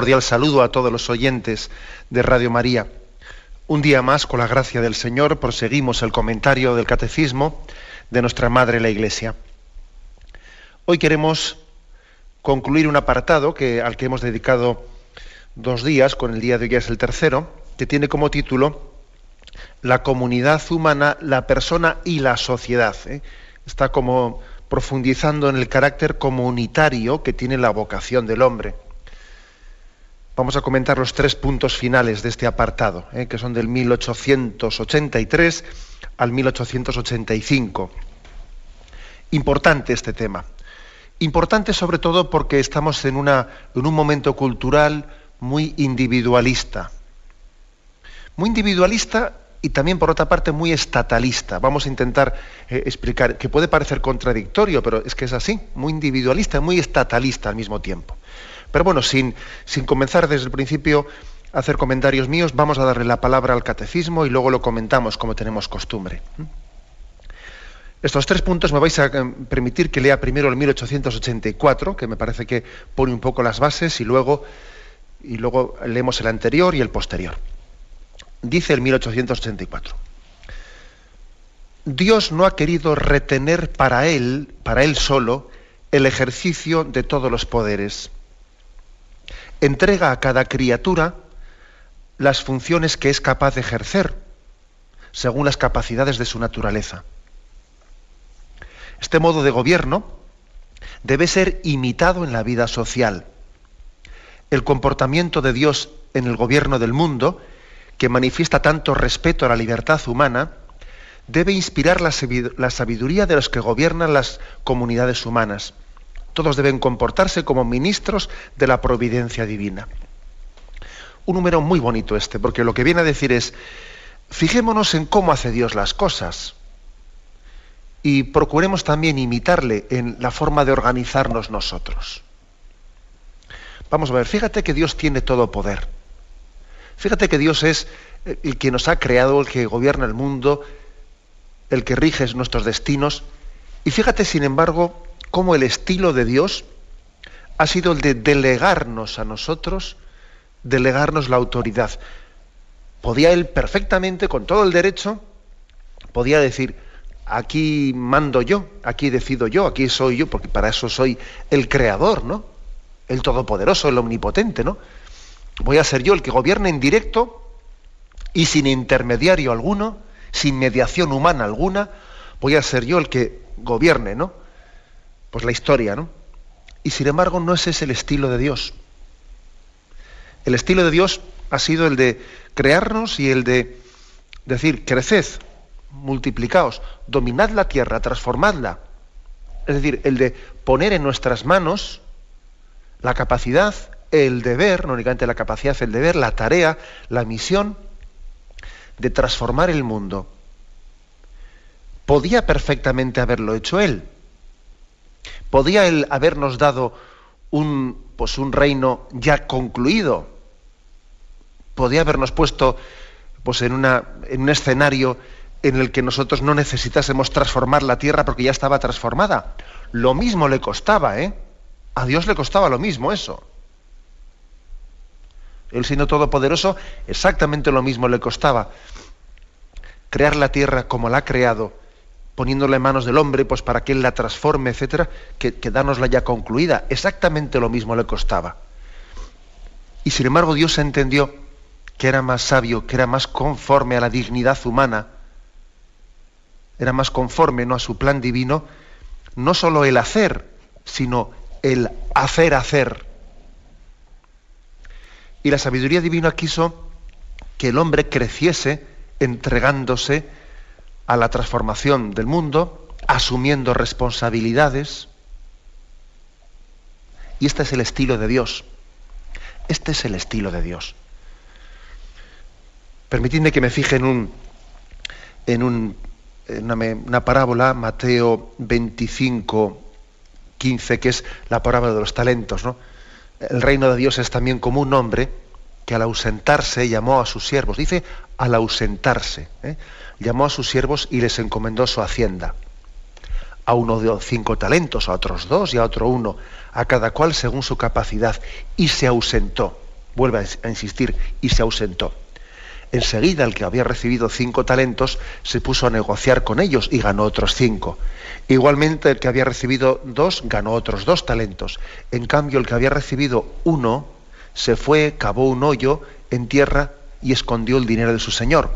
Cordial saludo a todos los oyentes de Radio María. Un día más, con la gracia del Señor, proseguimos el comentario del Catecismo de nuestra Madre la Iglesia. Hoy queremos concluir un apartado que, al que hemos dedicado dos días, con el día de hoy es el tercero, que tiene como título La comunidad humana, la persona y la sociedad. ¿eh? Está como profundizando en el carácter comunitario que tiene la vocación del hombre. Vamos a comentar los tres puntos finales de este apartado, ¿eh? que son del 1883 al 1885. Importante este tema. Importante sobre todo porque estamos en, un momento cultural muy individualista. Muy individualista y también, por otra parte, muy estatalista. Vamos a intentar eh, explicar, que puede parecer contradictorio, pero es que es así, muy individualista y muy estatalista al mismo tiempo. Pero bueno, sin, comenzar desde el principio a hacer comentarios míos, vamos a darle la palabra al catecismo y luego lo comentamos como tenemos costumbre. Estos tres puntos me vais a eh, permitir que lea primero el 1884, que me parece que pone un poco las bases, y luego, y luego leemos el anterior y el posterior. Dice el 1884. Dios no ha querido retener para él, para él solo, el ejercicio de todos los poderes entrega a cada criatura las funciones que es capaz de ejercer, según las capacidades de su naturaleza. Este modo de gobierno debe ser imitado en la vida social. El comportamiento de Dios en el gobierno del mundo, que manifiesta tanto respeto a la libertad humana, debe inspirar la sabiduría de los que gobiernan las comunidades humanas. Todos deben comportarse como ministros de la providencia divina. Un número muy bonito este, porque lo que viene a decir es, fijémonos en cómo hace Dios las cosas y procuremos también imitarle en la forma de organizarnos nosotros. Vamos a ver, fíjate que Dios tiene todo poder. Fíjate que Dios es el que nos ha creado, el que gobierna el mundo, el que rige nuestros destinos. Y fíjate, sin embargo, cómo el estilo de Dios ha sido el de delegarnos a nosotros, delegarnos la autoridad. Podía él perfectamente, con todo el derecho, podía decir, aquí mando yo, aquí decido yo, aquí soy yo, porque para eso soy el creador, ¿no? El todopoderoso, el omnipotente, ¿no? Voy a ser yo el que gobierne en directo y sin intermediario alguno, sin mediación humana alguna, voy a ser yo el que gobierne, ¿no? Pues la historia, ¿no? Y sin embargo no ese es el estilo de Dios. El estilo de Dios ha sido el de crearnos y el de decir, creced, multiplicaos, dominad la tierra, transformadla. Es decir, el de poner en nuestras manos la capacidad, el deber, no únicamente la capacidad, el deber, la tarea, la misión de transformar el mundo. Podía perfectamente haberlo hecho él, ¿Podía él habernos dado un, pues un reino ya concluido? ¿Podía habernos puesto pues en, una, en un escenario en el que nosotros no necesitásemos transformar la tierra porque ya estaba transformada? Lo mismo le costaba, ¿eh? A Dios le costaba lo mismo eso. Él siendo todopoderoso, exactamente lo mismo le costaba crear la tierra como la ha creado poniéndola en manos del hombre, pues para que él la transforme, etcétera, que, que ya concluida. Exactamente lo mismo le costaba. Y sin embargo Dios entendió que era más sabio, que era más conforme a la dignidad humana, era más conforme ¿no? a su plan divino, no solo el hacer, sino el hacer hacer. Y la sabiduría divina quiso que el hombre creciese entregándose a la transformación del mundo, asumiendo responsabilidades. Y este es el estilo de Dios. Este es el estilo de Dios. Permitidme que me fije en un, en, un, una, una, parábola, Mateo 25, 15, que es la parábola de los talentos. ¿no? El reino de Dios es también como un hombre que al ausentarse llamó a sus siervos. Dice al ausentarse. ¿eh? Llamó a sus siervos y les encomendó su hacienda. A uno dio cinco talentos, a otros dos y a otro uno, a cada cual según su capacidad. Y se ausentó. Vuelve a insistir, y se ausentó. Enseguida el que había recibido cinco talentos se puso a negociar con ellos y ganó otros cinco. Igualmente el que había recibido dos ganó otros dos talentos. En cambio el que había recibido uno se fue, cavó un hoyo en tierra y escondió el dinero de su señor.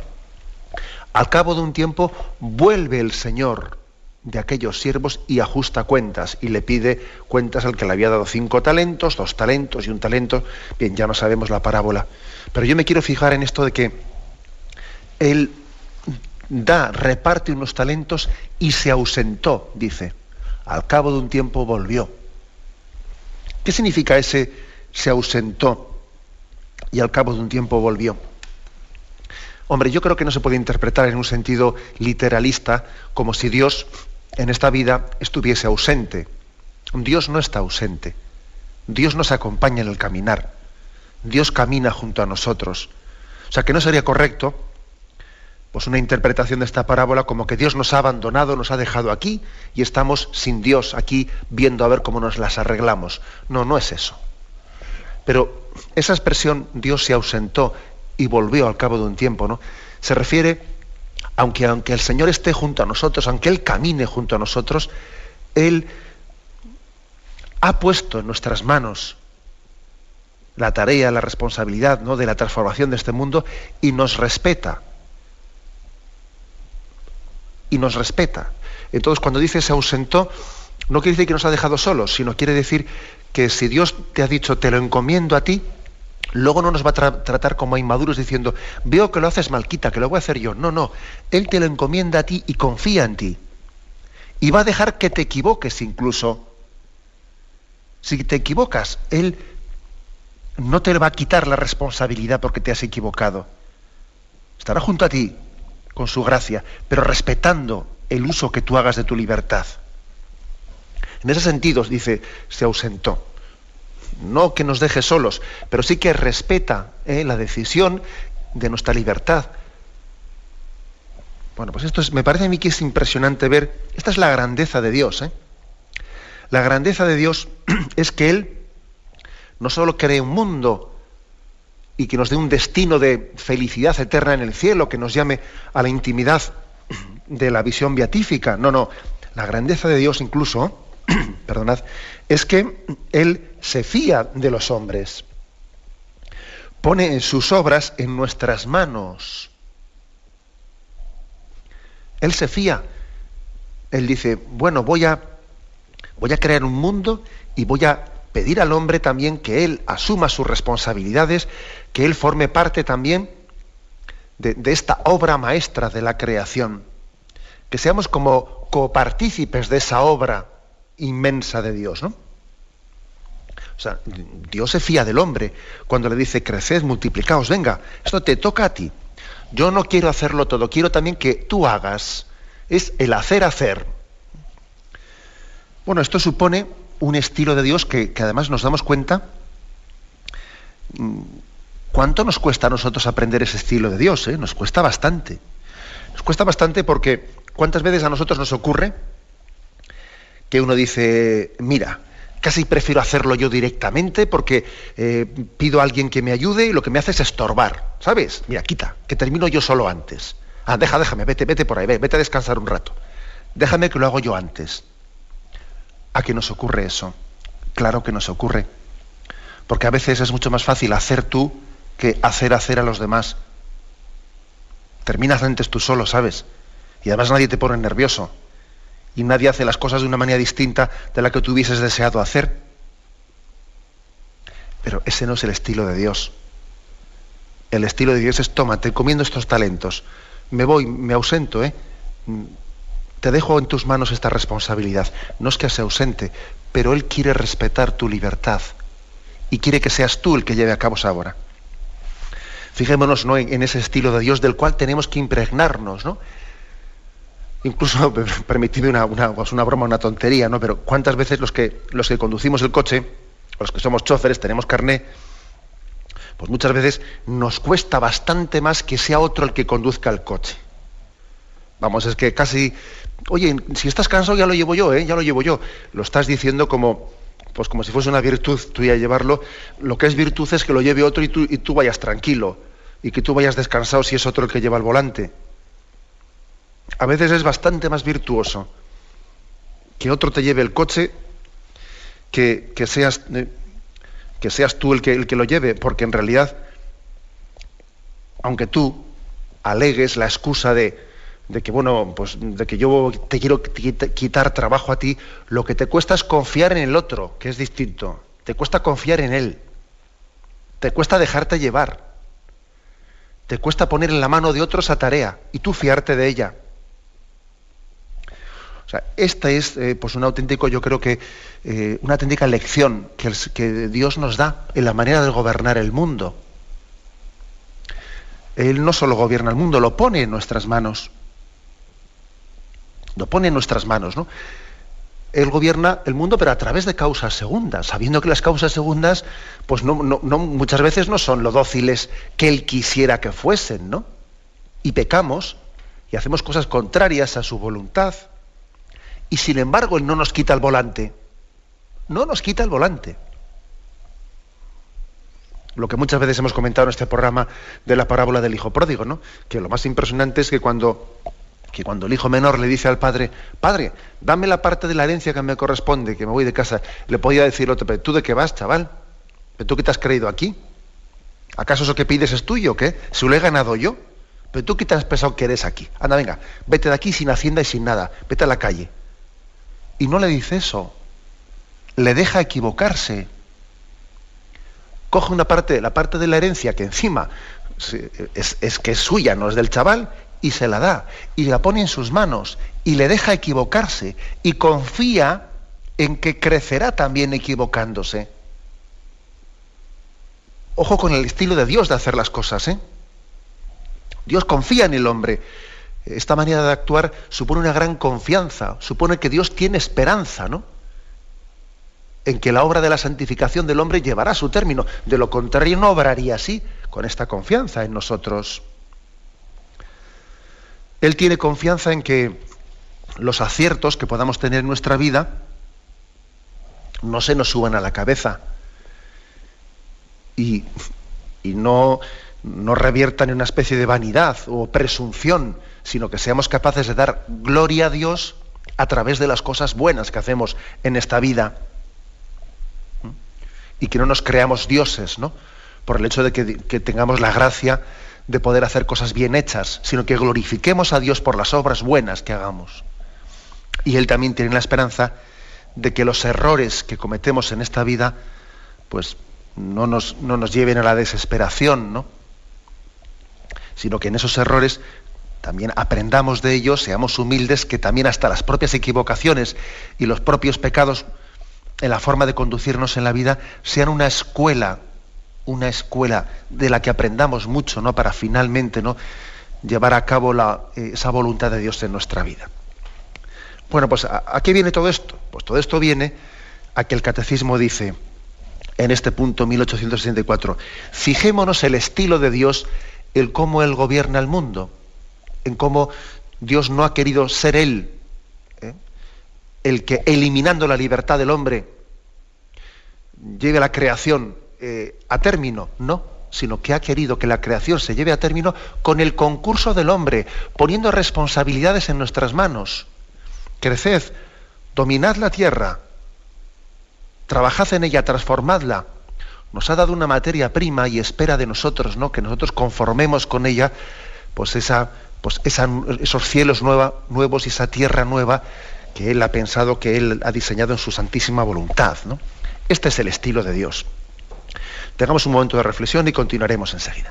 Al cabo de un tiempo vuelve el señor de aquellos siervos y ajusta cuentas y le pide cuentas al que le había dado cinco talentos, dos talentos y un talento. Bien, ya no sabemos la parábola. Pero yo me quiero fijar en esto de que él da, reparte unos talentos y se ausentó, dice. Al cabo de un tiempo volvió. ¿Qué significa ese se ausentó y al cabo de un tiempo volvió? Hombre, yo creo que no se puede interpretar en un sentido literalista como si Dios en esta vida estuviese ausente. Dios no está ausente. Dios nos acompaña en el caminar. Dios camina junto a nosotros. O sea que no sería correcto pues una interpretación de esta parábola como que Dios nos ha abandonado, nos ha dejado aquí y estamos sin Dios aquí viendo a ver cómo nos las arreglamos. No, no es eso. Pero esa expresión Dios se ausentó y volvió al cabo de un tiempo, ¿no? Se refiere aunque aunque el Señor esté junto a nosotros, aunque él camine junto a nosotros, él ha puesto en nuestras manos la tarea, la responsabilidad ¿no? de la transformación de este mundo y nos respeta. Y nos respeta. Entonces, cuando dice se ausentó, no quiere decir que nos ha dejado solos, sino quiere decir que si Dios te ha dicho te lo encomiendo a ti, luego no nos va a tratar como a inmaduros diciendo veo que lo haces malquita, que lo voy a hacer yo. No, no. Él te lo encomienda a ti y confía en ti. Y va a dejar que te equivoques incluso. Si te equivocas, Él no te va a quitar la responsabilidad porque te has equivocado. Estará junto a ti con su gracia, pero respetando el uso que tú hagas de tu libertad. En ese sentido, dice, se ausentó. No que nos deje solos, pero sí que respeta eh, la decisión de nuestra libertad. Bueno, pues esto es, me parece a mí que es impresionante ver, esta es la grandeza de Dios. ¿eh? La grandeza de Dios es que Él no solo cree un mundo y que nos dé un destino de felicidad eterna en el cielo, que nos llame a la intimidad de la visión beatífica. No, no. La grandeza de Dios incluso, perdonad, es que Él se fía de los hombres. Pone sus obras en nuestras manos. Él se fía. Él dice, bueno, voy a, voy a crear un mundo y voy a pedir al hombre también que él asuma sus responsabilidades, que él forme parte también de, esta obra maestra de la creación, que seamos como copartícipes de esa obra inmensa de Dios, ¿no? O sea, Dios se fía del hombre cuando le dice, creced, multiplicaos, venga, esto te toca a ti. Yo no quiero hacerlo todo, quiero también que tú hagas. Es el hacer hacer. Bueno, esto supone un estilo de Dios que, además nos damos cuenta mm, cuánto nos cuesta a nosotros aprender ese estilo de Dios. Eh? Nos cuesta bastante. Nos cuesta bastante porque cuántas veces a nosotros nos ocurre que uno dice, mira, casi prefiero hacerlo yo directamente porque eh, pido a alguien que me ayude y lo que me hace es estorbar. ¿Sabes? Mira, quita, que termino yo solo antes. Ah, deja, déjame, vete, vete por ahí, vete a descansar un rato. Déjame que lo hago yo antes. ¿A qué nos ocurre eso? Claro que nos ocurre. Porque a veces es mucho más fácil hacer tú que hacer hacer a los demás. Terminas antes tú solo, ¿sabes? Y además nadie te pone nervioso. Y nadie hace las cosas de una manera distinta de la que tú hubieses deseado hacer. Pero ese no es el estilo de Dios. El estilo de Dios es, toma, te encomiendo estos talentos, me voy, me ausento, ¿eh? te dejo en tus manos esta responsabilidad. No es que sea ausente, pero Él quiere respetar tu libertad y quiere que seas tú el que lleve a cabo esa obra. Fijémonos ¿no? en, ese estilo de Dios del cual tenemos que impregnarnos, ¿no? Incluso, permitidme una, una, pues una, broma, una tontería, ¿no? Pero ¿cuántas veces los que, los que conducimos el coche, los que somos choferes, tenemos carné, pues muchas veces nos cuesta bastante más que sea otro el que conduzca el coche. Vamos, es que casi, oye, si estás cansado ya lo llevo yo, ¿eh? ya lo llevo yo. Lo estás diciendo como, pues como si fuese una virtud tuya llevarlo. Lo que es virtud es que lo lleve otro y tú, y tú vayas tranquilo y que tú vayas descansado si es otro el que lleva el volante. A veces es bastante más virtuoso que otro te lleve el coche que, que seas... Eh, que seas tú el que, el que lo lleve, porque en realidad, aunque tú alegues la excusa de, de que bueno, pues de que yo te quiero quitar trabajo a ti, lo que te cuesta es confiar en el otro, que es distinto. Te cuesta confiar en él. Te cuesta dejarte llevar. Te cuesta poner en la mano de otro esa tarea y tú fiarte de ella. Esta es eh, pues un auténtico, yo creo que eh, una auténtica lección que, Dios nos da en la manera de gobernar el mundo. Él no solo gobierna el mundo, lo pone en nuestras manos. Lo pone en nuestras manos, ¿no? Él gobierna el mundo, pero a través de causas segundas, sabiendo que las causas segundas, pues muchas veces no son lo dóciles que él quisiera que fuesen, ¿no? Y pecamos y hacemos cosas contrarias a su voluntad y sin embargo Él no nos quita el volante. No nos quita el volante. Lo que muchas veces hemos comentado en este programa de la parábola del hijo pródigo, ¿no? Que lo más impresionante es que cuando, que cuando el hijo menor le dice al padre, padre, dame la parte de la herencia que me corresponde, que me voy de casa, le podía decir otro, pero ¿tú de qué vas, chaval? ¿Pero tú qué te has creído aquí? ¿Acaso eso que pides es tuyo, qué? ¿Se lo he ganado yo? ¿Pero tú qué te has pensado que eres aquí? Anda, venga, vete de aquí sin hacienda y sin nada, vete a la calle. Y no le dice eso. Le deja equivocarse. Coge una parte, la parte de la herencia que encima es, que es suya, no es del chaval, y se la da. Y la pone en sus manos. Y le deja equivocarse. Y confía en que crecerá también equivocándose. Ojo con el estilo de Dios de hacer las cosas, ¿eh? Dios confía en el hombre esta manera de actuar supone una gran confianza, supone que Dios tiene esperanza, ¿no? En que la obra de la santificación del hombre llevará a su término. De lo contrario, no obraría así, con esta confianza en nosotros. Él tiene confianza en que los aciertos que podamos tener en nuestra vida no se nos suban a la cabeza y, no, no reviertan en una especie de vanidad o presunción sino que seamos capaces de dar gloria a Dios a través de las cosas buenas que hacemos en esta vida. Y que no nos creamos dioses, ¿no? Por el hecho de que, que tengamos la gracia de poder hacer cosas bien hechas, sino que glorifiquemos a Dios por las obras buenas que hagamos. Y Él también tiene la esperanza de que los errores que cometemos en esta vida, pues no nos, no nos lleven a la desesperación, ¿no? sino que en esos errores también aprendamos de ellos, seamos humildes, que también hasta las propias equivocaciones y los propios pecados en la forma de conducirnos en la vida sean una escuela, una escuela de la que aprendamos mucho, ¿no? Para finalmente, ¿no? llevar a cabo la, eh, esa voluntad de Dios en nuestra vida. Bueno, pues ¿a, qué viene todo esto? Pues todo esto viene a que el catecismo dice en este punto 1864, fijémonos el estilo de Dios, el cómo Él gobierna el mundo en cómo Dios no ha querido ser Él ¿eh? el que, eliminando la libertad del hombre, lleve la creación eh, a término, no, sino que ha querido que la creación se lleve a término con el concurso del hombre, poniendo responsabilidades en nuestras manos. Creced, dominad la tierra, trabajad en ella, transformadla. Nos ha dado una materia prima y espera de nosotros, ¿no? Que nosotros conformemos con ella, pues esa, pues esos cielos nuevos y esa tierra nueva que Él ha pensado, que Él ha diseñado en su santísima voluntad. ¿no? Este es el estilo de Dios. Tengamos un momento de reflexión y continuaremos enseguida.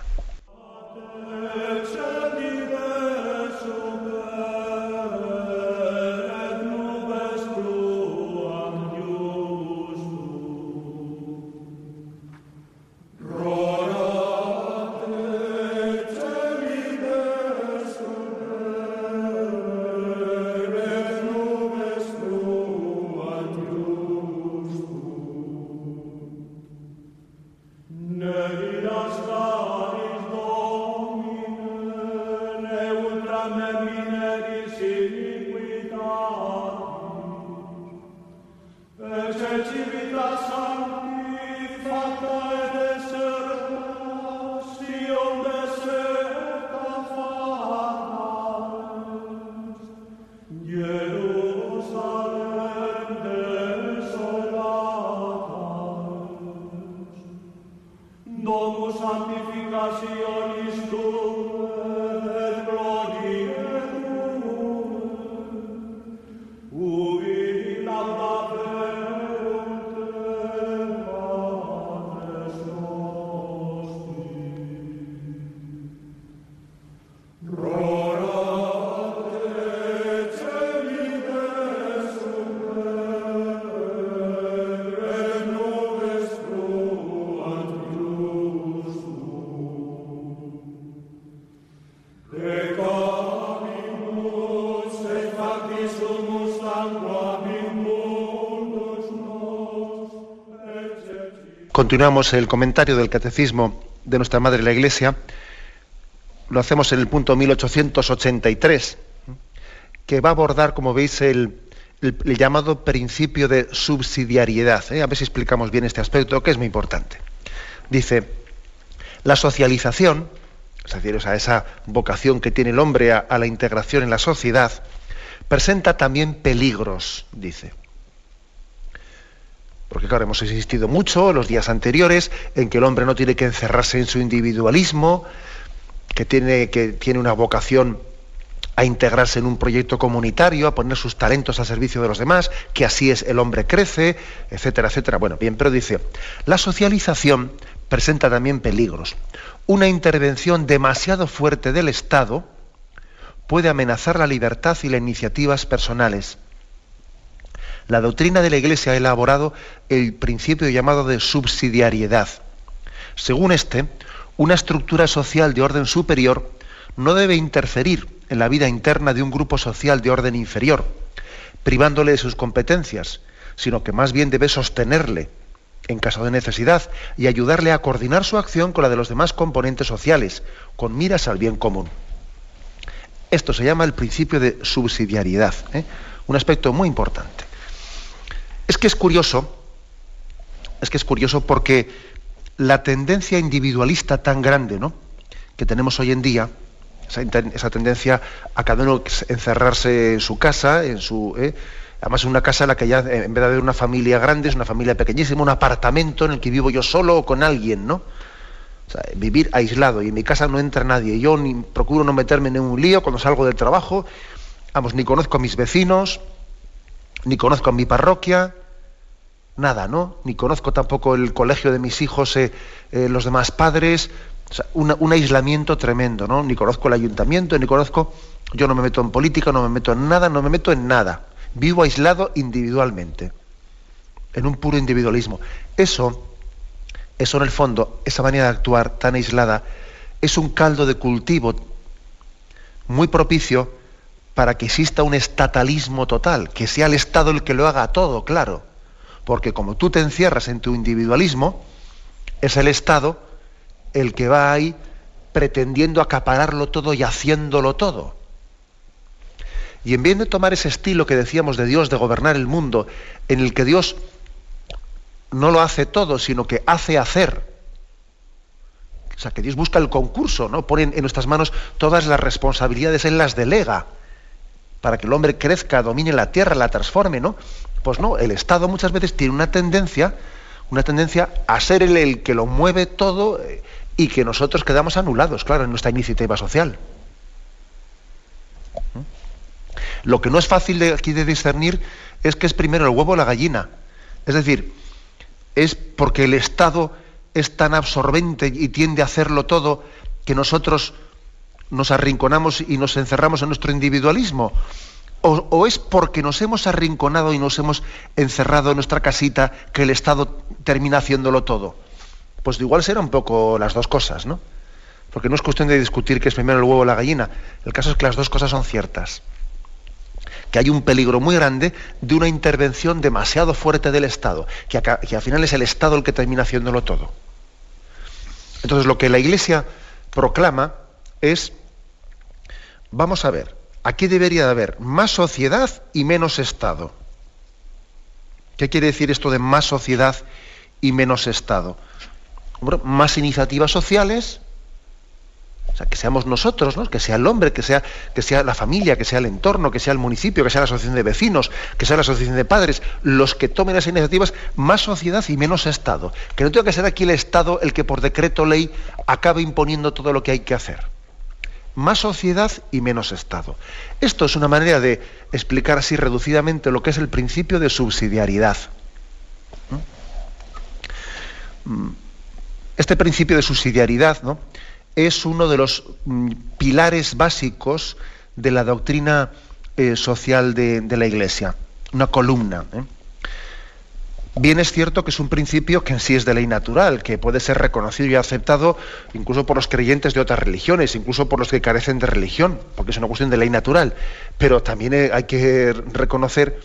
Continuamos el comentario del catecismo de nuestra Madre la Iglesia. Lo hacemos en el punto 1883, que va a abordar, como veis, el, llamado principio de subsidiariedad. ¿eh? A ver si explicamos bien este aspecto, que es muy importante. Dice, la socialización, es decir, esa vocación que tiene el hombre a la integración en la sociedad, presenta también peligros, dice. Porque claro, hemos insistido mucho en los días anteriores en que el hombre no tiene que encerrarse en su individualismo, que tiene, que tiene una vocación a integrarse en un proyecto comunitario, a poner sus talentos al servicio de los demás, que así es el hombre crece, etcétera, etcétera. Bueno, bien, pero dice, la socialización presenta también peligros. Una intervención demasiado fuerte del Estado puede amenazar la libertad y las iniciativas personales la doctrina de la Iglesia ha elaborado el principio llamado de subsidiariedad. Según este, una estructura social de orden superior no debe interferir en la vida interna de un grupo social de orden inferior, privándole de sus competencias, sino que más bien debe sostenerle en caso de necesidad y ayudarle a coordinar su acción con la de los demás componentes sociales, con miras al bien común. Esto se llama el principio de subsidiariedad, ¿eh? un aspecto muy importante. Es que es curioso, es que es curioso porque la tendencia individualista tan grande ¿no? que tenemos hoy en día, esa, tendencia a cada uno encerrarse en su casa, en su, ¿eh? además en una casa en la que ya en vez de haber una familia grande, es una familia pequeñísima, un apartamento en el que vivo yo solo o con alguien, ¿no? vivir aislado y en mi casa no entra nadie. Yo ni procuro no meterme en un lío cuando salgo del trabajo, vamos, ni conozco a mis vecinos, ni conozco a mi parroquia, nada, ¿no? Ni conozco tampoco el colegio de mis hijos, eh, eh, los demás padres, un aislamiento tremendo, ¿no? Ni conozco el ayuntamiento, ni conozco, yo no me meto en política, no me meto en nada, no me meto en nada. Vivo aislado individualmente, en un puro individualismo. Eso, eso en el fondo, esa manera de actuar tan aislada, es un caldo de cultivo muy propicio para que exista un estatalismo total, que sea el Estado el que lo haga todo, claro. Porque como tú te encierras en tu individualismo, es el Estado el que va ahí pretendiendo acapararlo todo y haciéndolo todo. Y en vez de tomar ese estilo que decíamos de Dios de gobernar el mundo, en el que Dios no lo hace todo, sino que hace hacer. O sea, que Dios busca el concurso, ¿no? Pone en nuestras manos todas las responsabilidades, Él las delega para que el hombre crezca, domine la tierra, la transforme, ¿no? Pues no, el Estado muchas veces tiene una tendencia, una tendencia a ser el, que lo mueve todo eh, y que nosotros quedamos anulados, claro, en nuestra iniciativa social. ¿Mm? Lo que no es fácil de, aquí de discernir es que es primero el huevo o la gallina. Es decir, es porque el Estado es tan absorbente y tiende a hacerlo todo que nosotros nos arrinconamos y nos encerramos en nuestro individualismo? O, es porque nos hemos arrinconado y nos hemos encerrado en nuestra casita que el Estado termina haciéndolo todo? Pues igual será un poco las dos cosas, ¿no? Porque no es cuestión de discutir qué es primero el huevo o la gallina. El caso es que las dos cosas son ciertas. Que hay un peligro muy grande de una intervención demasiado fuerte del Estado, que, que al final es el Estado el que termina haciéndolo todo. Entonces lo que la Iglesia proclama es Vamos a ver, aquí debería de haber más sociedad y menos Estado. ¿Qué quiere decir esto de más sociedad y menos Estado? más iniciativas sociales, o sea, que seamos nosotros, ¿no? que sea el hombre, que sea, que sea la familia, que sea el entorno, que sea el municipio, que sea la asociación de vecinos, que sea la asociación de padres, los que tomen esas iniciativas, más sociedad y menos Estado. Que no tenga que ser aquí el Estado el que por decreto ley acabe imponiendo todo lo que hay que hacer. Más sociedad y menos Estado. Esto es una manera de explicar así reducidamente lo que es el principio de subsidiariedad. Mm. Este principio de subsidiariedad, ¿no? es uno de los mm, pilares básicos de la doctrina eh, social de, la Iglesia, una columna. ¿eh? Bien es cierto que es un principio que en sí es de ley natural, que puede ser reconocido y aceptado incluso por los creyentes de otras religiones, incluso por los que carecen de religión, porque es una cuestión de ley natural. Pero también eh, hay que reconocer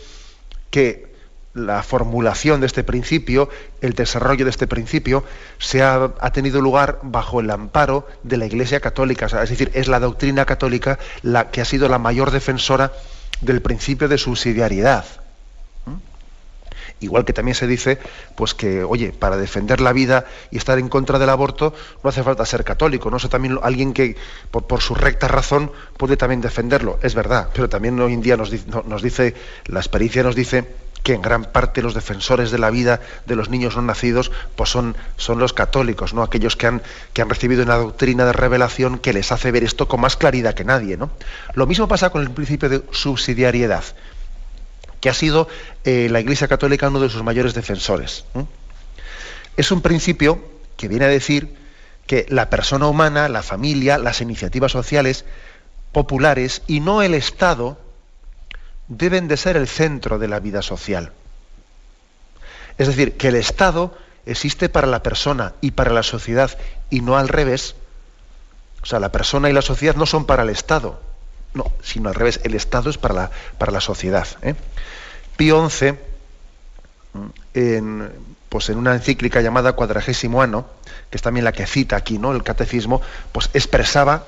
que la formulación de este principio, el desarrollo de este principio, se ha, tenido lugar bajo el amparo de la Iglesia Católica. es decir, es la doctrina católica la que ha sido la mayor defensora del principio de subsidiariedad. Igual que también se dice, pues que, oye, para defender la vida y estar en contra del aborto no hace falta ser católico, ¿no? También alguien que por, su recta razón puede también defenderlo, es verdad, pero también hoy en día nos, nos dice, la experiencia nos dice que en gran parte los defensores de la vida de los niños no nacidos pues son, son los católicos, ¿no? aquellos que han, que han recibido una doctrina de revelación que les hace ver esto con más claridad que nadie. ¿no? Lo mismo pasa con el principio de subsidiariedad, que ha sido eh, la Iglesia Católica uno de sus mayores defensores. Es un principio que viene a decir que la persona humana, la familia, las iniciativas sociales populares y no el Estado, deben de ser el centro de la vida social. Es decir, que el Estado existe para la persona y para la sociedad y no al revés. O sea, la persona y la sociedad no son para el Estado, no, sino al revés, el Estado es para la, para la sociedad. ¿eh? Pío XI, en, pues en una encíclica llamada Cuadragésimo Ano, que es también la que cita aquí, ¿no? El catecismo, pues expresaba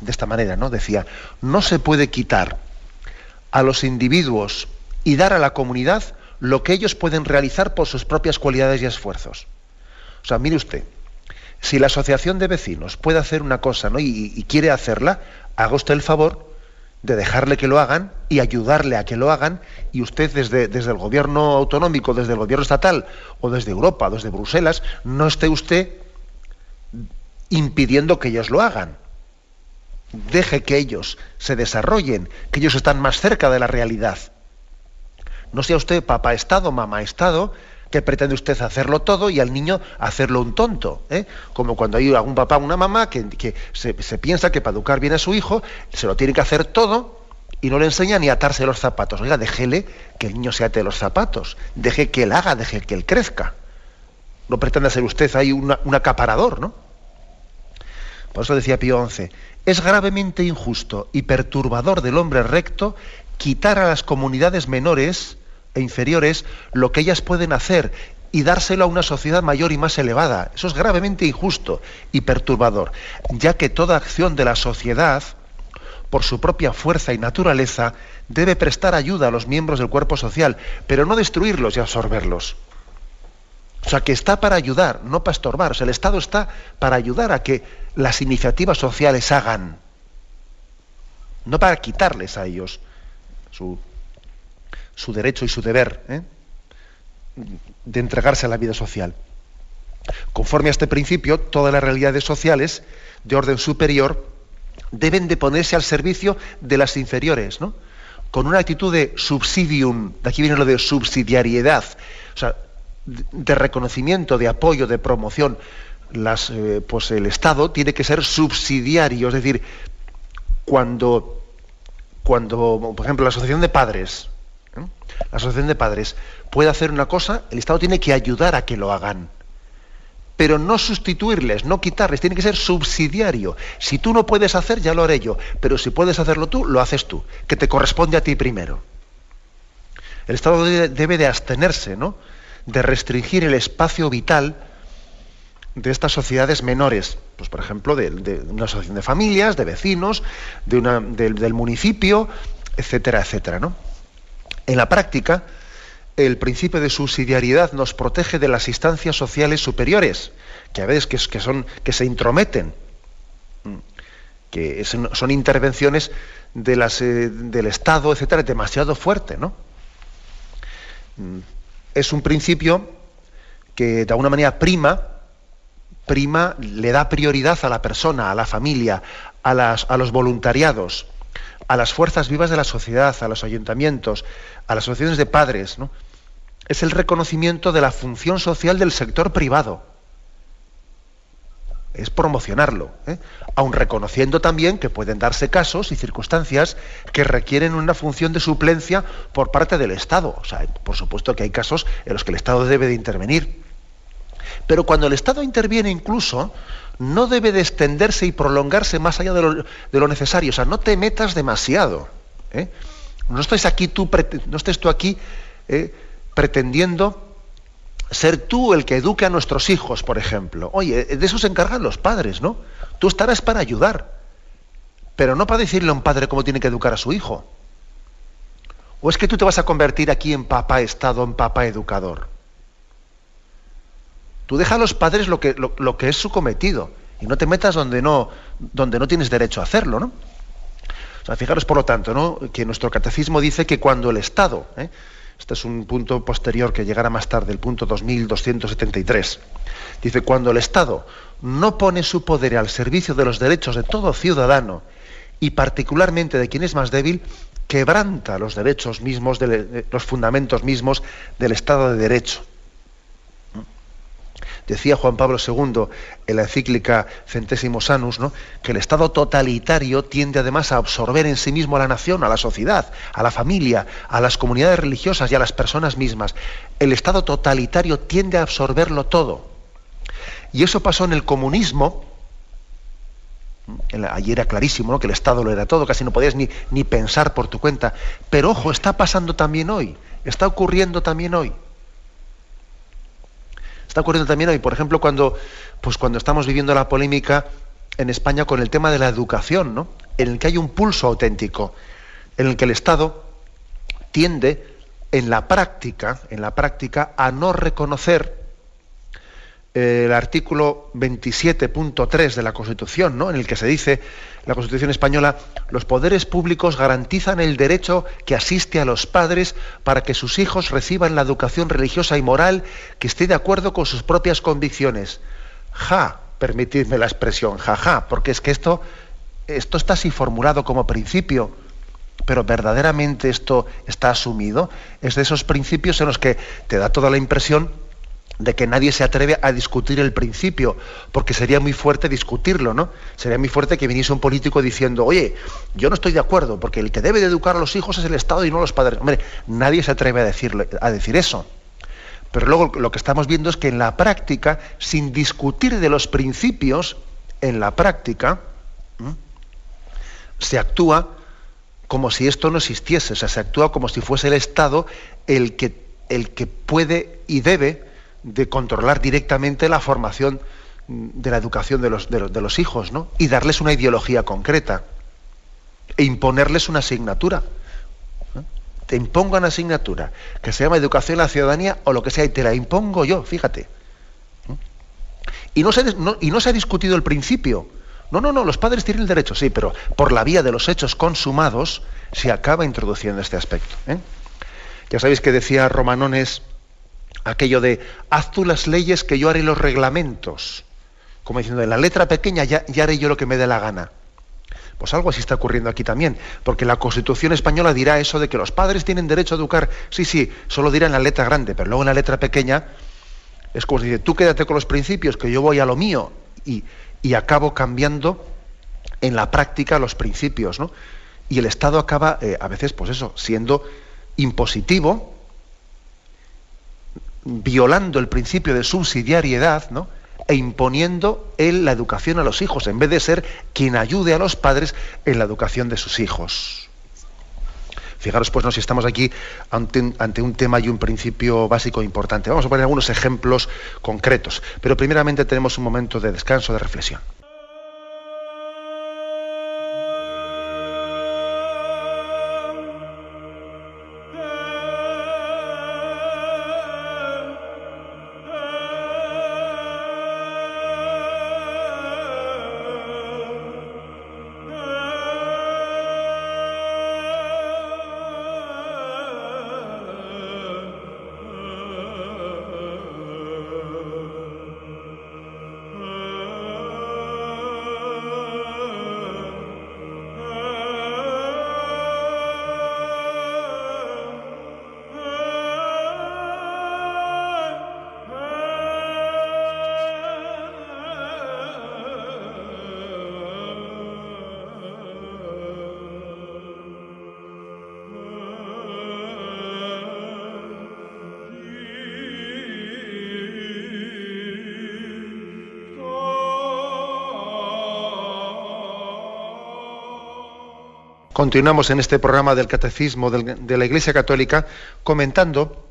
de esta manera, ¿no? Decía, no se puede quitar a los individuos y dar a la comunidad lo que ellos pueden realizar por sus propias cualidades y esfuerzos. O sea, mire usted, si la asociación de vecinos puede hacer una cosa ¿no? y, quiere hacerla, haga usted el favor de dejarle que lo hagan y ayudarle a que lo hagan y usted desde, desde, el gobierno autonómico, desde el gobierno estatal o desde Europa, desde Bruselas, no esté usted impidiendo que ellos lo hagan deje que ellos se desarrollen, que ellos están más cerca de la realidad. No sea usted papá Estado, mamá Estado, que pretende usted hacerlo todo y al niño hacerlo un tonto. ¿eh? Como cuando hay algún papá o una mamá que, se, piensa que para educar bien a su hijo se lo tiene que hacer todo y no le enseña ni atarse los zapatos. Oiga, déjele que el niño se ate los zapatos, deje que él haga, deje que él crezca. No pretenda ser usted ahí un acaparador, ¿no? Por eso decía Pío XI, es gravemente injusto y perturbador del hombre recto quitar a las comunidades menores e inferiores lo que ellas pueden hacer y dárselo a una sociedad mayor y más elevada. Eso es gravemente injusto y perturbador, ya que toda acción de la sociedad, por su propia fuerza y naturaleza, debe prestar ayuda a los miembros del cuerpo social, pero no destruirlos y absorberlos. O sea, que está para ayudar, no para estorbar. O sea, el Estado está para ayudar a que las iniciativas sociales hagan, no para quitarles a ellos su, derecho y su deber ¿eh? de entregarse a la vida social. Conforme a este principio, todas las realidades sociales de orden superior deben de ponerse al servicio de las inferiores, ¿no? con una actitud de subsidium, de aquí viene lo de subsidiariedad, o sea, de reconocimiento, de apoyo, de promoción, las, eh, pues el Estado tiene que ser subsidiario, es decir, cuando, cuando por ejemplo, la asociación de padres, la asociación de padres puede hacer una cosa, el Estado tiene que ayudar a que lo hagan, pero no sustituirles, no quitarles, tiene que ser subsidiario. Si tú no puedes hacer, ya lo haré yo, pero si puedes hacerlo tú, lo haces tú, que te corresponde a ti primero. El Estado debe de abstenerse, ¿no? de restringir el espacio vital de estas sociedades menores, pues por ejemplo de, una asociación de familias, de vecinos, de del municipio, etcétera, etcétera. ¿no? En la práctica, el principio de subsidiariedad nos protege de las instancias sociales superiores, que a veces que, son, que se intrometen, mm, que son intervenciones eh, del Estado, etcétera, demasiado fuerte, ¿no? Mm, es un principio que de alguna manera prima, prima, le da prioridad a la persona, a la familia, a los voluntariados, a las fuerzas vivas de la sociedad, a los ayuntamientos, a las asociaciones de padres, ¿no? Es el reconocimiento de la función social del sector privado es promocionarlo, ¿eh? aun reconociendo también que pueden darse casos y circunstancias que requieren una función de suplencia por parte del Estado. O sea, por supuesto que hay casos en los que el Estado debe de intervenir. Pero cuando el Estado interviene incluso, no debe de extenderse y prolongarse más allá de lo, necesario. O sea, no te metas demasiado. ¿eh? No, estés aquí tú, no estés tú aquí ¿eh? pretendiendo ser tú el que eduque a nuestros hijos, por ejemplo. Oye, de eso se encargan los padres, ¿no? Tú estarás para ayudar, pero no para decirle a un padre cómo tiene que educar a su hijo. ¿O es que tú te vas a convertir aquí en papá Estado, en papá educador? Tú deja a los padres lo que, lo, que es su cometido y no te metas donde no, donde no tienes derecho a hacerlo, ¿no? O sea, fijaros, por lo tanto, ¿no? que nuestro catecismo dice que cuando el Estado, ¿eh? Este es un punto posterior que llegará más tarde, el punto 2273. Dice, cuando el Estado no pone su poder al servicio de los derechos de todo ciudadano y particularmente de quien es más débil, quebranta los derechos mismos, los fundamentos mismos del Estado de Derecho. Decía Juan Pablo II en la encíclica Centésimos Annus ¿no? que el Estado totalitario tiende además a absorber en sí mismo a la nación, a la sociedad, a la familia, a las comunidades religiosas y a las personas mismas. El Estado totalitario tiende a absorberlo todo. Y eso pasó en el comunismo. Allí era clarísimo ¿no? que el Estado lo era todo, casi no podías ni, ni pensar por tu cuenta. Pero ojo, está pasando también hoy, está ocurriendo también hoy. Está ocurriendo también hoy, por ejemplo, cuando, pues cuando estamos viviendo la polémica en España con el tema de la educación, ¿no? en el que hay un pulso auténtico, en el que el Estado tiende en la práctica, en la práctica, a no reconocer el artículo 27.3 de la Constitución, ¿no? en el que se dice, la Constitución española, los poderes públicos garantizan el derecho que asiste a los padres para que sus hijos reciban la educación religiosa y moral que esté de acuerdo con sus propias convicciones. Ja, permitidme la expresión, jaja, porque es que esto, esto está así formulado como principio, pero verdaderamente esto está asumido. Es de esos principios en los que te da toda la impresión de que nadie se atreve a discutir el principio, porque sería muy fuerte discutirlo, ¿no? Sería muy fuerte que viniese un político diciendo, oye, yo no estoy de acuerdo, porque el que debe de educar a los hijos es el Estado y no los padres. Hombre, nadie se atreve a, decirlo, a decir eso. Pero luego lo que estamos viendo es que en la práctica, sin discutir de los principios, en la práctica, se actúa como si esto no existiese, o sea, se actúa como si fuese el Estado el que, el que puede y debe de controlar directamente la formación de la educación de los, de los, hijos, ¿no? Y darles una ideología concreta e imponerles una asignatura. Te impongo una asignatura que se llama educación a la ciudadanía o lo que sea, y te la impongo yo, fíjate. Y no se, no se ha discutido el principio. No, no, no, los padres tienen el derecho, sí, pero por la vía de los hechos consumados se acaba introduciendo este aspecto. ¿eh? Ya sabéis que decía Romanones aquello de haz tú las leyes que yo haré los reglamentos. Como diciendo, en la letra pequeña ya, haré yo lo que me dé la gana. Pues algo así está ocurriendo aquí también, porque la Constitución española dirá eso de que los padres tienen derecho a educar. Sí, sí, solo dirá en la letra grande, pero luego en la letra pequeña es como si dice, tú quédate con los principios, que yo voy a lo mío, y, acabo cambiando en la práctica los principios, ¿no? Y el Estado acaba, eh, a veces, pues eso, siendo impositivo, violando el principio de subsidiariedad, ¿no? e imponiendo él la educación a los hijos, en vez de ser quien ayude a los padres en la educación de sus hijos. Fijaros, pues, ¿no? si estamos aquí ante, ante, un tema y un principio básico importante. Vamos a poner algunos ejemplos concretos, pero primeramente tenemos un momento de descanso, de reflexión. Continuamos en este programa del Catecismo de la Iglesia Católica comentando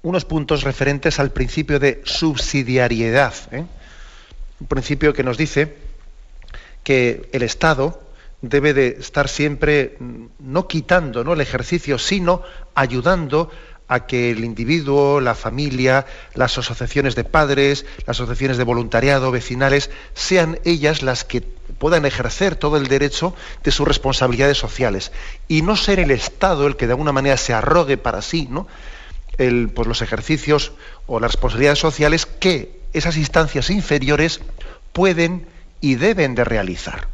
unos puntos referentes al principio de subsidiariedad. ¿eh? Un principio que nos dice que el Estado debe de estar siempre mm, no quitando ¿no? el ejercicio, sino ayudando a que el individuo, la familia, las asociaciones de padres, las asociaciones de voluntariado, vecinales, sean ellas las que puedan ejercer todo el derecho de sus responsabilidades sociales y no ser el Estado el que de alguna manera se arrogue para sí ¿no? pues los ejercicios o las responsabilidades sociales que esas instancias inferiores pueden y deben de realizar.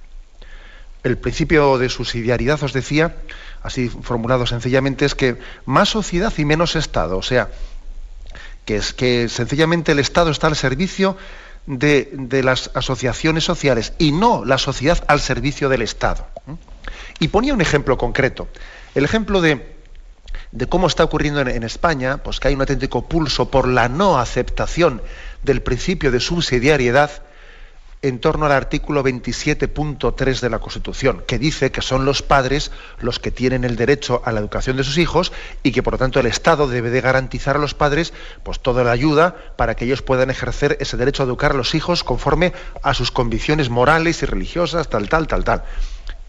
El principio de subsidiariedad, os decía, así formulado sencillamente, es que más sociedad y menos Estado. O sea, que es que sencillamente el Estado está al servicio de, las asociaciones sociales y no la sociedad al servicio del Estado. Y ponía un ejemplo concreto. El ejemplo de, cómo está ocurriendo en, en, España, pues que hay un auténtico pulso por la no aceptación del principio de subsidiariedad en torno al artículo 27.3 de la Constitución, que dice que son los padres los que tienen el derecho a la educación de sus hijos y que por lo tanto el Estado debe de garantizar a los padres pues toda la ayuda para que ellos puedan ejercer ese derecho a educar a los hijos conforme a sus convicciones morales y religiosas, tal, tal, tal, tal.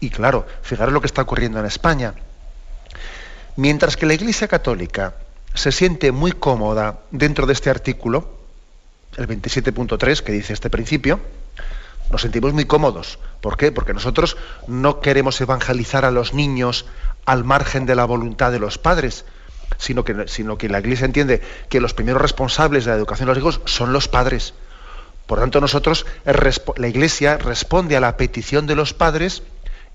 Y claro, fijaros lo que está ocurriendo en España. Mientras que la Iglesia Católica se siente muy cómoda dentro de este artículo, el 27.3 que dice este principio, nos sentimos muy cómodos. ¿Por qué? Porque nosotros no queremos evangelizar a los niños al margen de la voluntad de los padres, sino que, sino que la Iglesia entiende que los primeros responsables de la educación de los hijos son los padres. Por tanto, nosotros, la Iglesia responde a la petición de los padres,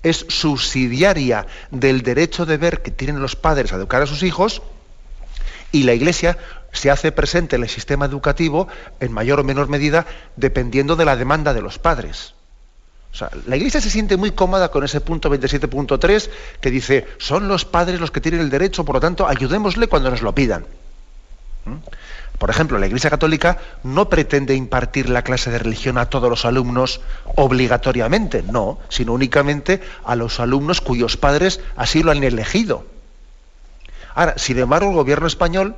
es subsidiaria del derecho de ver que tienen los padres a educar a sus hijos, y la Iglesia se hace presente en el sistema educativo en mayor o menor medida dependiendo de la demanda de los padres. La Iglesia se siente muy cómoda con ese punto 27.3 que dice, son los padres los que tienen el derecho, por lo tanto, ayudémosle cuando nos lo pidan. ¿Mm? Por ejemplo, la Iglesia Católica no pretende impartir la clase de religión a todos los alumnos obligatoriamente, no, sino únicamente a los alumnos cuyos padres así lo han elegido. Ahora, sin embargo, el gobierno español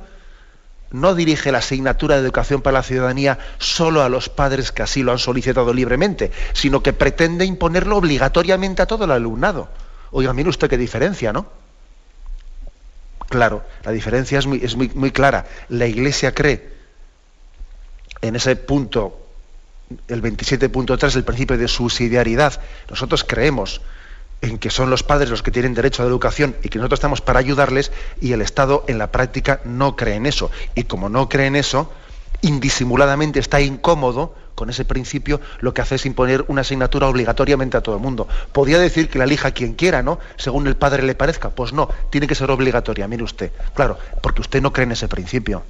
no dirige la asignatura de educación para la ciudadanía solo a los padres que así lo han solicitado libremente, sino que pretende imponerlo obligatoriamente a todo el alumnado. Oiga, mire usted qué diferencia, ¿no? Claro, la diferencia es muy, clara. La Iglesia cree en ese punto, el 27.3, el principio de subsidiariedad. Nosotros creemos en que son los padres los que tienen derecho a la educación y que nosotros estamos para ayudarles y el Estado en la práctica no cree en eso. Y como no cree en eso, indisimuladamente está incómodo con ese principio, lo que hace es imponer una asignatura obligatoriamente a todo el mundo. Podría decir que la elija quien quiera, ¿no? Según el padre le parezca. Pues no, tiene que ser obligatoria, mire usted. Claro, porque usted no cree en ese principio.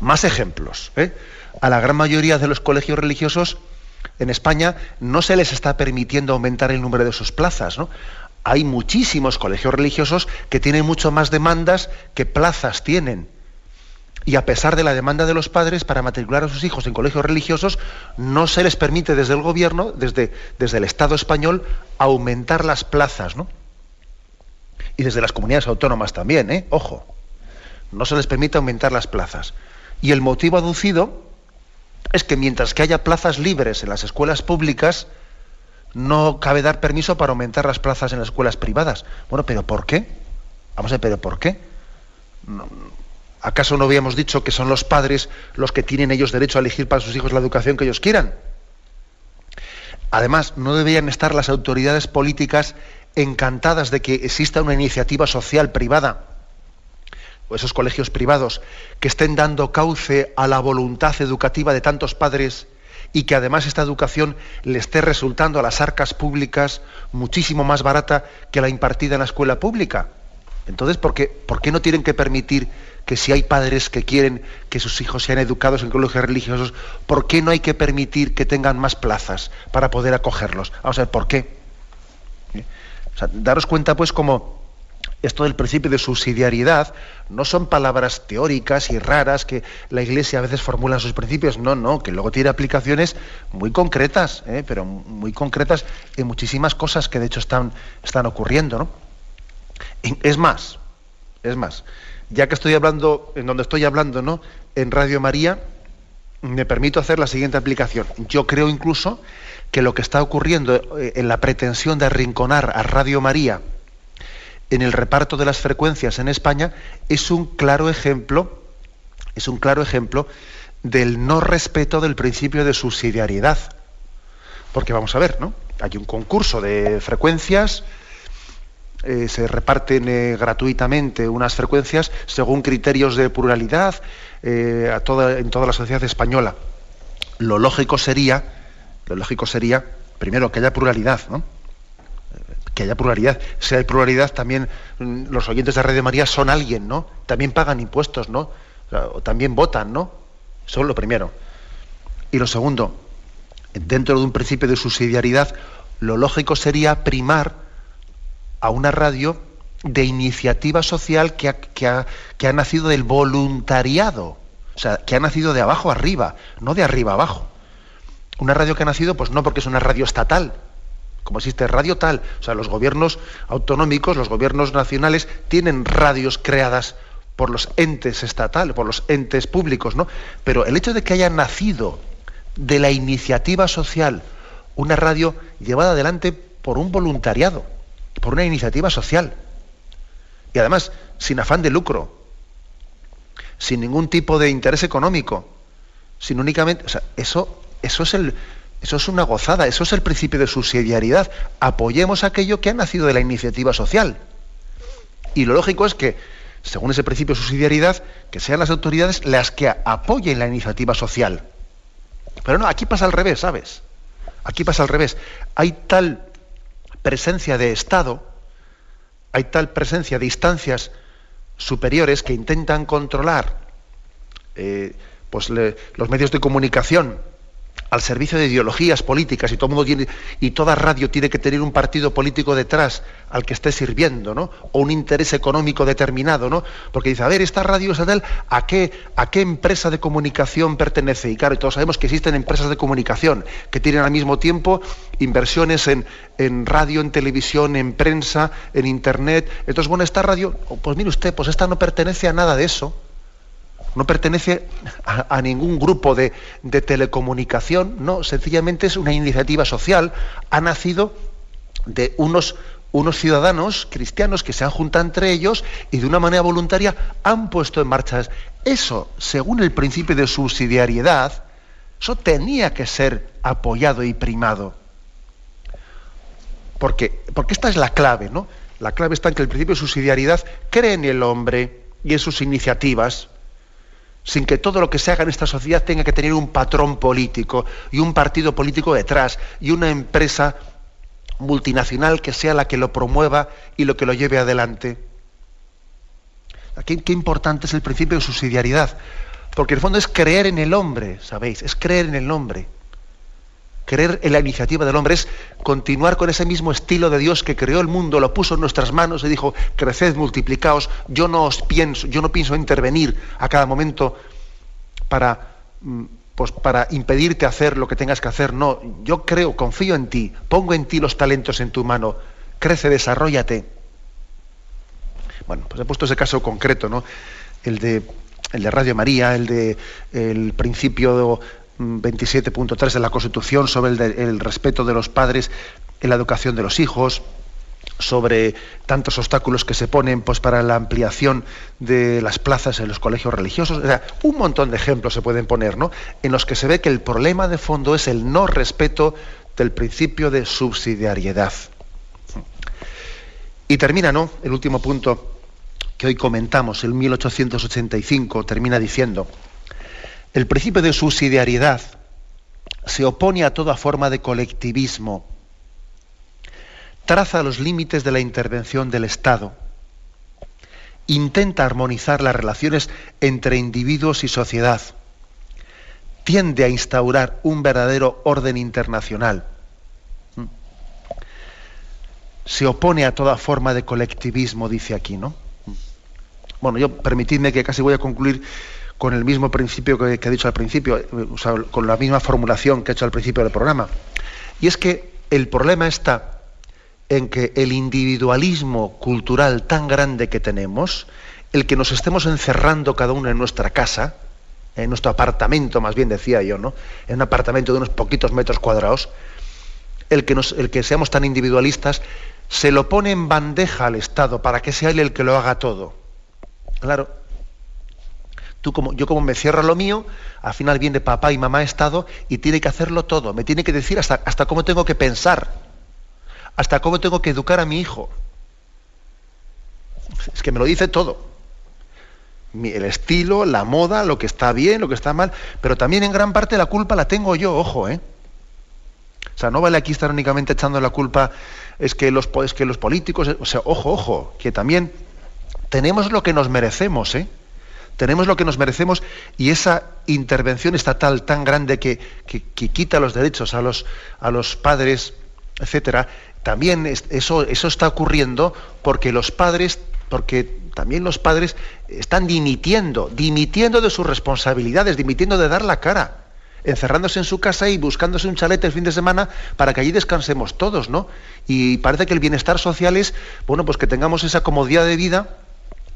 Más ejemplos. ¿eh? A la gran mayoría de los colegios religiosos en España no se les está permitiendo aumentar el número de sus plazas. Hay muchísimos colegios religiosos que tienen mucho más demandas que plazas tienen. Y a pesar de la demanda de los padres para matricular a sus hijos en colegios religiosos, no se les permite desde el gobierno, desde, desde el Estado español, aumentar las plazas. ¿no? Y desde las comunidades autónomas también, ¿eh? ojo. No se les permite aumentar las plazas. Y el motivo aducido es que mientras que haya plazas libres en las escuelas públicas, no cabe dar permiso para aumentar las plazas en las escuelas privadas. Bueno, pero ¿por qué? Vamos a ver, ¿pero por qué? ¿Acaso no habíamos dicho que son los padres los que tienen ellos derecho a elegir para sus hijos la educación que ellos quieran? Además, ¿no deberían estar las autoridades políticas encantadas de que exista una iniciativa social privada o esos colegios privados que estén dando cauce a la voluntad educativa de tantos padres y que además esta educación le esté resultando a las arcas públicas muchísimo más barata que la impartida en la escuela pública. Entonces, ¿por qué, ¿por qué no tienen que permitir que si hay padres que quieren que sus hijos sean educados en colegios religiosos, ¿por qué no hay que permitir que tengan más plazas para poder acogerlos? Vamos a ver, ¿por qué? ¿Eh? daros cuenta, pues, como esto del principio de subsidiariedad no son palabras teóricas y raras que la Iglesia a veces formula en sus principios, no, no, que luego tiene aplicaciones muy concretas, ¿eh? pero muy concretas en muchísimas cosas que de hecho están, están ocurriendo. ¿no? Es más, es más, ya que estoy hablando, en donde estoy hablando, ¿no? En Radio María, me permito hacer la siguiente aplicación. Yo creo incluso que lo que está ocurriendo eh, en la pretensión de arrinconar a Radio María en el reparto de las frecuencias en España es un claro ejemplo, es un claro ejemplo del no respeto del principio de subsidiariedad. Porque vamos a ver, ¿no? Hay un concurso de frecuencias, eh, se reparten eh, gratuitamente unas frecuencias según criterios de pluralidad eh, en toda la sociedad española. Lo lógico sería, lo lógico sería, primero, que haya pluralidad, ¿no? Que haya pluralidad. Si hay pluralidad, también mm, los oyentes de Radio María son alguien, ¿no? También pagan impuestos, ¿no? O, también votan, ¿no? Eso es lo primero. Y lo segundo, dentro de un principio de subsidiariedad, lo lógico sería primar a una radio de iniciativa social que ha, que ha, que ha nacido del voluntariado, o sea, que ha nacido de abajo arriba, no de arriba abajo. Una radio que ha nacido, pues no porque es una radio estatal, como existe radio tal. O sea, los gobiernos autonómicos, los gobiernos nacionales tienen radios creadas por los entes estatales, por los entes públicos, ¿no? Pero el hecho de que haya nacido de la iniciativa social una radio llevada adelante por un voluntariado, por una iniciativa social, y además sin afán de lucro, sin ningún tipo de interés económico, sin únicamente, o sea, eso, eso es el, eso es una gozada, eso es el principio de subsidiariedad. Apoyemos aquello que ha nacido de la iniciativa social. Y lo lógico es que, según ese principio de subsidiariedad, que sean las autoridades las que apoyen la iniciativa social. Pero no, aquí pasa al revés, ¿sabes? Aquí pasa al revés. Hay tal presencia de Estado, hay tal presencia de instancias superiores que intentan controlar eh, pues los medios de comunicación al servicio de ideologías políticas y todo mundo tiene y toda radio tiene que tener un partido político detrás al que esté sirviendo, ¿no? O un interés económico determinado, ¿no? Porque dice, a ver, esta radio estatal, ¿a qué, a qué empresa de comunicación pertenece? Y claro, todos sabemos que existen empresas de comunicación que tienen al mismo tiempo inversiones en, en radio, en televisión, en prensa, en internet. Entonces, bueno, esta radio, pues mire usted, pues esta no pertenece a nada de eso no pertenece a, ningún grupo de, telecomunicación, no, sencillamente es una iniciativa social, ha nacido de unos, unos ciudadanos cristianos que se han juntado entre ellos y de una manera voluntaria han puesto en marcha eso, según el principio de subsidiariedad, eso tenía que ser apoyado y primado. Porque, porque esta es la clave, ¿no? La clave está en que el principio de subsidiariedad cree en el hombre y en sus iniciativas, sin que todo lo que se haga en esta sociedad tenga que tener un patrón político y un partido político detrás y una empresa multinacional que sea la que lo promueva y lo que lo lleve adelante. Qué, qué importante es el principio de subsidiariedad, porque en el fondo es creer en el hombre, ¿sabéis? Es creer en el hombre. Creer en la iniciativa del hombre es continuar con ese mismo estilo de Dios que creó el mundo, lo puso en nuestras manos y dijo, creced, multiplicaos, yo no os pienso, yo no pienso intervenir a cada momento para, mm, pues, para impedirte hacer lo que tengas que hacer. No, yo creo, confío en ti, pongo en ti los talentos en tu mano, crece, desarrollate. Bueno, pues he puesto ese caso concreto, ¿no? El de, el de Radio María, el de el principio 27.3 de la Constitución sobre el, respeto de los padres en la educación de los hijos, sobre tantos obstáculos que se ponen pues, para la ampliación de las plazas en los colegios religiosos. un montón de ejemplos se pueden poner, ¿no? En los que se ve que el problema de fondo es el no respeto del principio de subsidiariedad. Y termina, ¿no? El último punto que hoy comentamos, el 1885, termina diciendo, el principio de subsidiariedad se opone a toda forma de colectivismo, traza los límites de la intervención del Estado, intenta armonizar las relaciones entre individuos y sociedad, tiende a instaurar un verdadero orden internacional. se opone a toda forma de colectivismo, dice aquí, ¿no? Bueno, yo permitidme que casi voy a concluir con el mismo principio que, he dicho al principio, con la misma formulación que he hecho al principio del programa. Y es que el problema está en que el individualismo cultural tan grande que tenemos, el que nos estemos encerrando cada uno en nuestra casa, en nuestro apartamento, más bien decía yo, ¿no? En un apartamento de unos poquitos metros cuadrados, el que, nos, el que seamos tan individualistas, se lo pone en bandeja al Estado para que sea él el que lo haga todo. Claro. Tú como, yo como me cierro lo mío, al final viene papá y mamá Estado y tiene que hacerlo todo. Me tiene que decir hasta, hasta cómo tengo que pensar, hasta cómo tengo que educar a mi hijo. Es que me lo dice todo. El estilo, la moda, lo que está bien, lo que está mal, pero también en gran parte la culpa la tengo yo, ojo, ¿eh? O sea, no vale aquí estar únicamente echando la culpa, es que los, es que los políticos, o sea, ojo, ojo, que también tenemos lo que nos merecemos, ¿eh? Tenemos lo que nos merecemos y esa intervención estatal tan grande que, quita los derechos a los, a los padres, etcétera, también eso, eso está ocurriendo porque los padres, porque también los padres están dimitiendo, dimitiendo de sus responsabilidades, dimitiendo de dar la cara encerrándose en su casa y buscándose un chalete el fin de semana para que allí descansemos todos, ¿no? Y parece que el bienestar social es, bueno, pues que tengamos esa comodidad de vida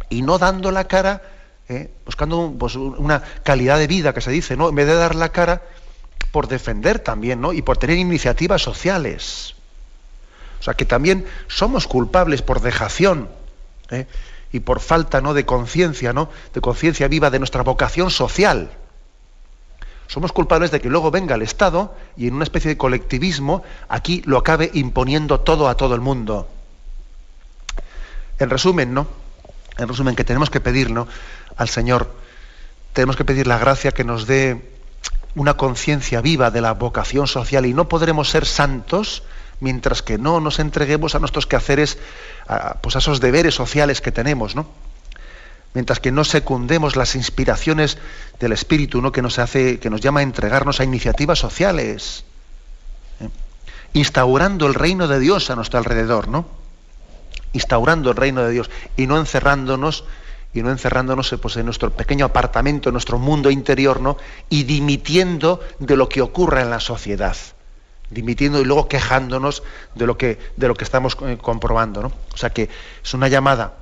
y no dando la cara, ¿eh? buscando pues, una calidad de vida que se dice, ¿no? En vez de dar la cara por defender también, ¿no? Y por tener iniciativas sociales. O sea que también somos culpables por dejación ¿eh? y por falta ¿no? de conciencia, ¿no? De conciencia viva de nuestra vocación social somos culpables de que luego venga el Estado y en una especie de colectivismo aquí lo acabe imponiendo todo a todo el mundo. En resumen, ¿no? En resumen, que tenemos que pedir ¿no? Al Señor, tenemos que pedir la gracia que nos dé una conciencia viva de la vocación social y no podremos ser santos mientras que no nos entreguemos a nuestros quehaceres, a, pues a esos deberes sociales que tenemos, ¿no? mientras que no secundemos las inspiraciones del Espíritu, que nos hace, que nos llama a entregarnos a iniciativas sociales, ¿eh? instaurando el reino de Dios a nuestro alrededor, ¿no? Instaurando el reino de Dios y no encerrándonos y no encerrándonos pues, en nuestro pequeño apartamento, en nuestro mundo interior, ¿no? Y dimitiendo de lo que ocurre en la sociedad, dimitiendo y luego quejándonos de lo que de lo que estamos eh, comprobando, ¿no? O sea que es una llamada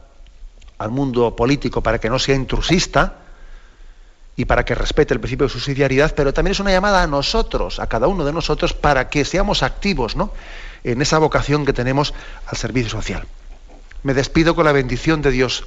al mundo político para que no sea intrusista y para que respete el principio de subsidiariedad, pero también es una llamada a nosotros, a cada uno de nosotros, para que seamos activos ¿no? en esa vocación que tenemos al servicio social. Me despido con la bendición de Dios